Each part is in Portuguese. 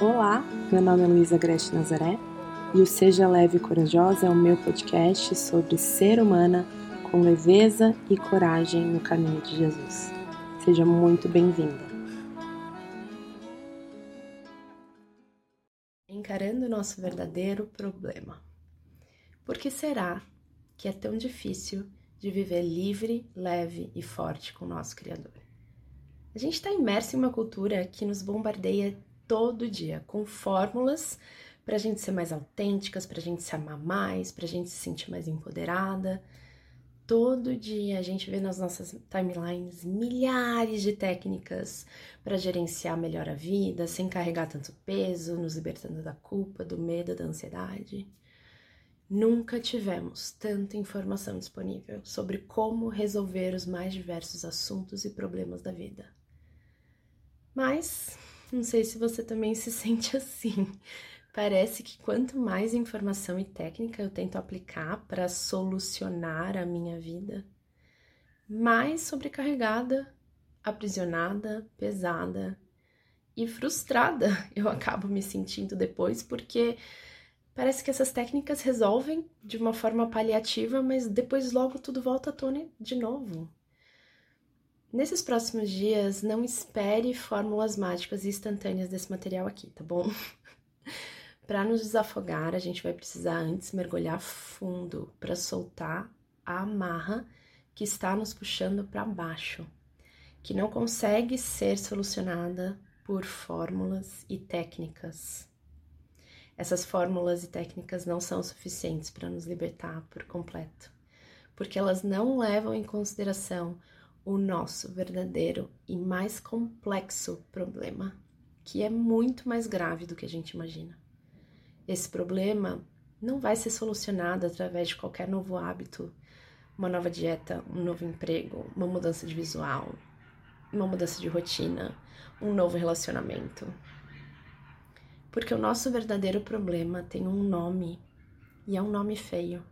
Olá, meu nome é Luísa Grete Nazaré e o Seja Leve e Corajosa é o meu podcast sobre ser humana com leveza e coragem no caminho de Jesus. Seja muito bem-vinda. Encarando o nosso verdadeiro problema. Por que será que é tão difícil de viver livre, leve e forte com o nosso Criador? A gente está imerso em uma cultura que nos bombardeia todo dia com fórmulas para a gente ser mais autênticas, para a gente se amar mais, para a gente se sentir mais empoderada. Todo dia a gente vê nas nossas timelines milhares de técnicas para gerenciar melhor a vida, sem carregar tanto peso, nos libertando da culpa, do medo, da ansiedade. Nunca tivemos tanta informação disponível sobre como resolver os mais diversos assuntos e problemas da vida. Mas não sei se você também se sente assim. Parece que quanto mais informação e técnica eu tento aplicar para solucionar a minha vida, mais sobrecarregada, aprisionada, pesada e frustrada eu acabo me sentindo depois, porque parece que essas técnicas resolvem de uma forma paliativa, mas depois logo tudo volta à tona de novo. Nesses próximos dias, não espere fórmulas mágicas e instantâneas desse material aqui, tá bom? para nos desafogar, a gente vai precisar antes mergulhar fundo para soltar a amarra que está nos puxando para baixo, que não consegue ser solucionada por fórmulas e técnicas. Essas fórmulas e técnicas não são suficientes para nos libertar por completo, porque elas não levam em consideração o nosso verdadeiro e mais complexo problema, que é muito mais grave do que a gente imagina. Esse problema não vai ser solucionado através de qualquer novo hábito, uma nova dieta, um novo emprego, uma mudança de visual, uma mudança de rotina, um novo relacionamento. Porque o nosso verdadeiro problema tem um nome, e é um nome feio,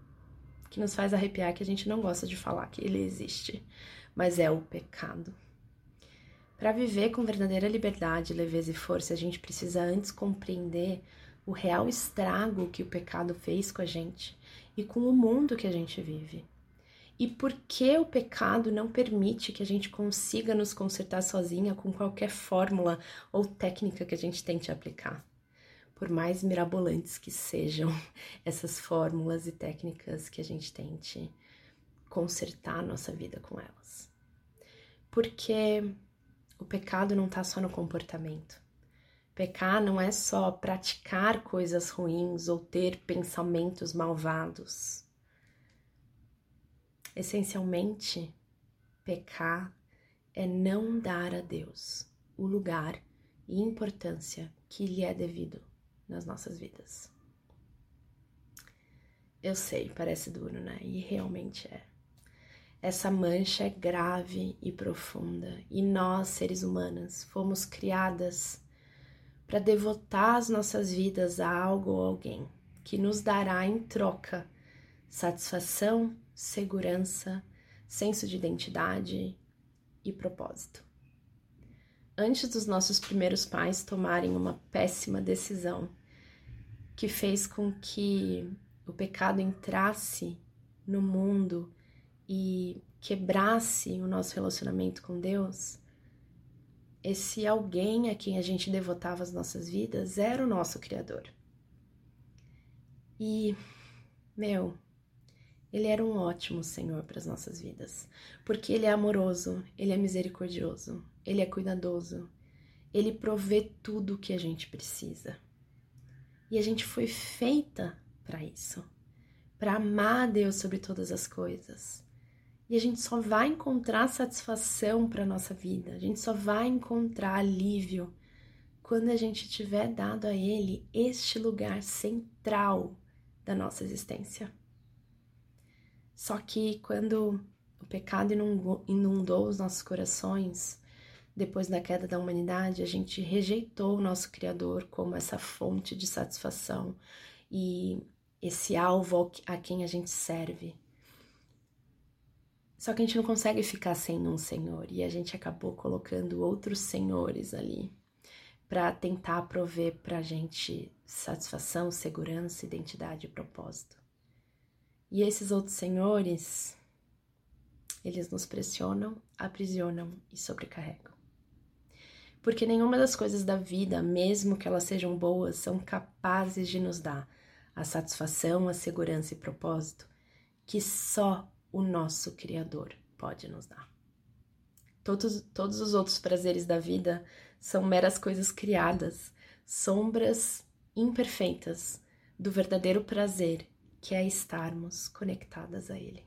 que nos faz arrepiar que a gente não gosta de falar que ele existe mas é o pecado. Para viver com verdadeira liberdade, leveza e força, a gente precisa antes compreender o real estrago que o pecado fez com a gente e com o mundo que a gente vive. E por que o pecado não permite que a gente consiga nos consertar sozinha com qualquer fórmula ou técnica que a gente tente aplicar? Por mais mirabolantes que sejam essas fórmulas e técnicas que a gente tente consertar a nossa vida com elas. Porque o pecado não está só no comportamento. Pecar não é só praticar coisas ruins ou ter pensamentos malvados. Essencialmente, pecar é não dar a Deus o lugar e importância que lhe é devido nas nossas vidas. Eu sei, parece duro, né? E realmente é. Essa mancha é grave e profunda, e nós, seres humanas, fomos criadas para devotar as nossas vidas a algo ou alguém que nos dará em troca satisfação, segurança, senso de identidade e propósito. Antes dos nossos primeiros pais tomarem uma péssima decisão que fez com que o pecado entrasse no mundo e quebrasse o nosso relacionamento com Deus, esse alguém a quem a gente devotava as nossas vidas era o nosso Criador. E, meu, ele era um ótimo Senhor para as nossas vidas, porque ele é amoroso, ele é misericordioso, ele é cuidadoso, ele provê tudo o que a gente precisa. E a gente foi feita para isso, para amar a Deus sobre todas as coisas, e a gente só vai encontrar satisfação para nossa vida, a gente só vai encontrar alívio quando a gente tiver dado a Ele este lugar central da nossa existência. Só que quando o pecado inundou os nossos corações, depois da queda da humanidade, a gente rejeitou o nosso Criador como essa fonte de satisfação e esse alvo a quem a gente serve. Só que a gente não consegue ficar sem um senhor e a gente acabou colocando outros senhores ali para tentar prover para gente satisfação, segurança, identidade e propósito. E esses outros senhores, eles nos pressionam, aprisionam e sobrecarregam. Porque nenhuma das coisas da vida, mesmo que elas sejam boas, são capazes de nos dar a satisfação, a segurança e propósito que só o nosso Criador pode nos dar. Todos, todos os outros prazeres da vida são meras coisas criadas, sombras imperfeitas do verdadeiro prazer que é estarmos conectadas a Ele.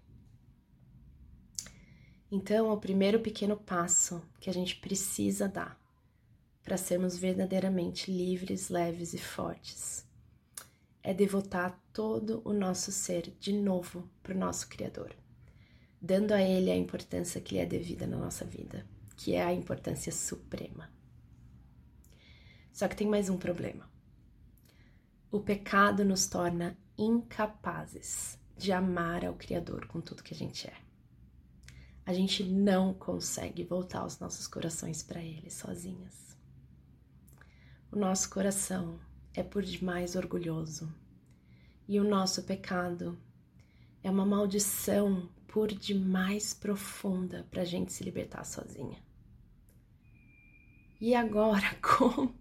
Então, o primeiro pequeno passo que a gente precisa dar para sermos verdadeiramente livres, leves e fortes é devotar todo o nosso ser de novo para o nosso Criador, dando a Ele a importância que lhe é devida na nossa vida, que é a importância suprema. Só que tem mais um problema. O pecado nos torna incapazes de amar ao Criador com tudo que a gente é. A gente não consegue voltar os nossos corações para Ele sozinhas. O nosso coração é por demais orgulhoso e o nosso pecado é uma maldição por demais profunda para a gente se libertar sozinha. E agora, como?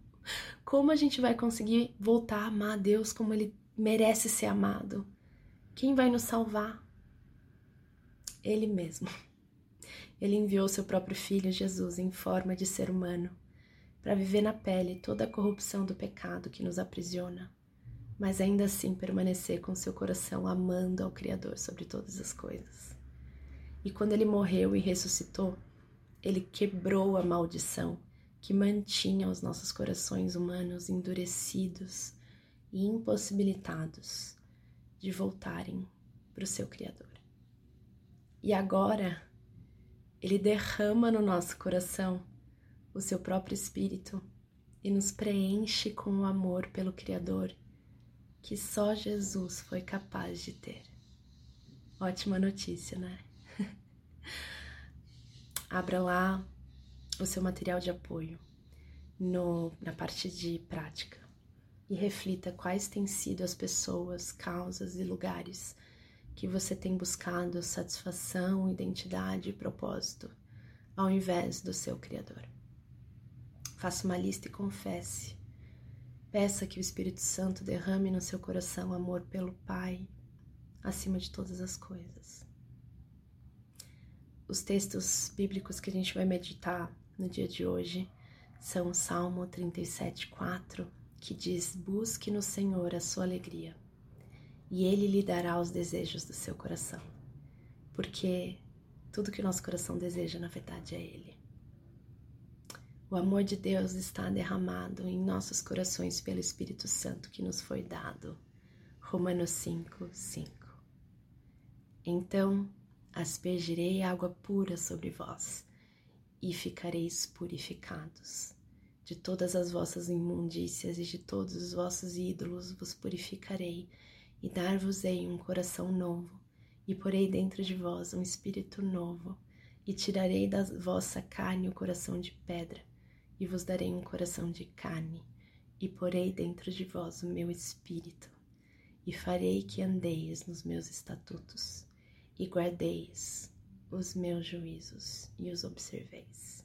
Como a gente vai conseguir voltar a amar a Deus como Ele merece ser amado? Quem vai nos salvar? Ele mesmo. Ele enviou seu próprio filho Jesus em forma de ser humano para viver na pele toda a corrupção do pecado que nos aprisiona, mas ainda assim permanecer com seu coração amando ao Criador sobre todas as coisas. E quando ele morreu e ressuscitou, ele quebrou a maldição que mantinha os nossos corações humanos endurecidos e impossibilitados de voltarem para o seu Criador. E agora, Ele derrama no nosso coração o seu próprio Espírito e nos preenche com o amor pelo Criador que só Jesus foi capaz de ter. Ótima notícia, né? Abra lá o seu material de apoio no, na parte de prática e reflita quais têm sido as pessoas, causas e lugares que você tem buscado satisfação, identidade e propósito ao invés do seu Criador. Faça uma lista e confesse. Peça que o Espírito Santo derrame no seu coração amor pelo Pai acima de todas as coisas. Os textos bíblicos que a gente vai meditar no dia de hoje são o Salmo 37, 4, que diz: Busque no Senhor a sua alegria, e Ele lhe dará os desejos do seu coração, porque tudo que o nosso coração deseja, na verdade, é Ele. O amor de Deus está derramado em nossos corações pelo Espírito Santo que nos foi dado. Romanos 5, 5. Então aspergirei água pura sobre vós e ficareis purificados. De todas as vossas imundícias e de todos os vossos ídolos vos purificarei, e dar-vos-ei um coração novo, e porei dentro de vós um espírito novo, e tirarei da vossa carne o coração de pedra, e vos darei um coração de carne, e porei dentro de vós o meu espírito, e farei que andeis nos meus estatutos, e guardeis os meus juízos e os observeis.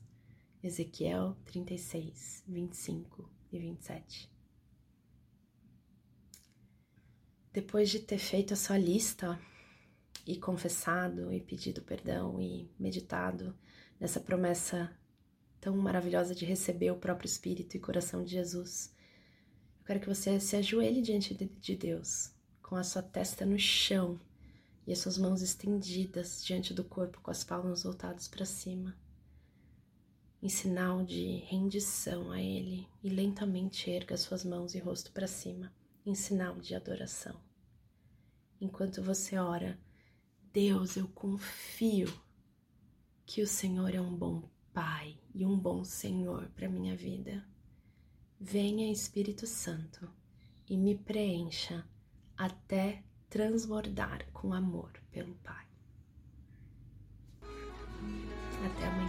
Ezequiel 36, 25 e 27. Depois de ter feito a sua lista e confessado e pedido perdão e meditado nessa promessa tão maravilhosa de receber o próprio Espírito e coração de Jesus, eu quero que você se ajoelhe diante de Deus, com a sua testa no chão e as suas mãos estendidas diante do corpo com as palmas voltadas para cima, em sinal de rendição a Ele, e lentamente erga suas mãos e rosto para cima, em sinal de adoração. Enquanto você ora, Deus, eu confio que o Senhor é um bom Pai e um bom Senhor para minha vida. Venha Espírito Santo e me preencha até transbordar com amor pelo Pai. Até amanhã.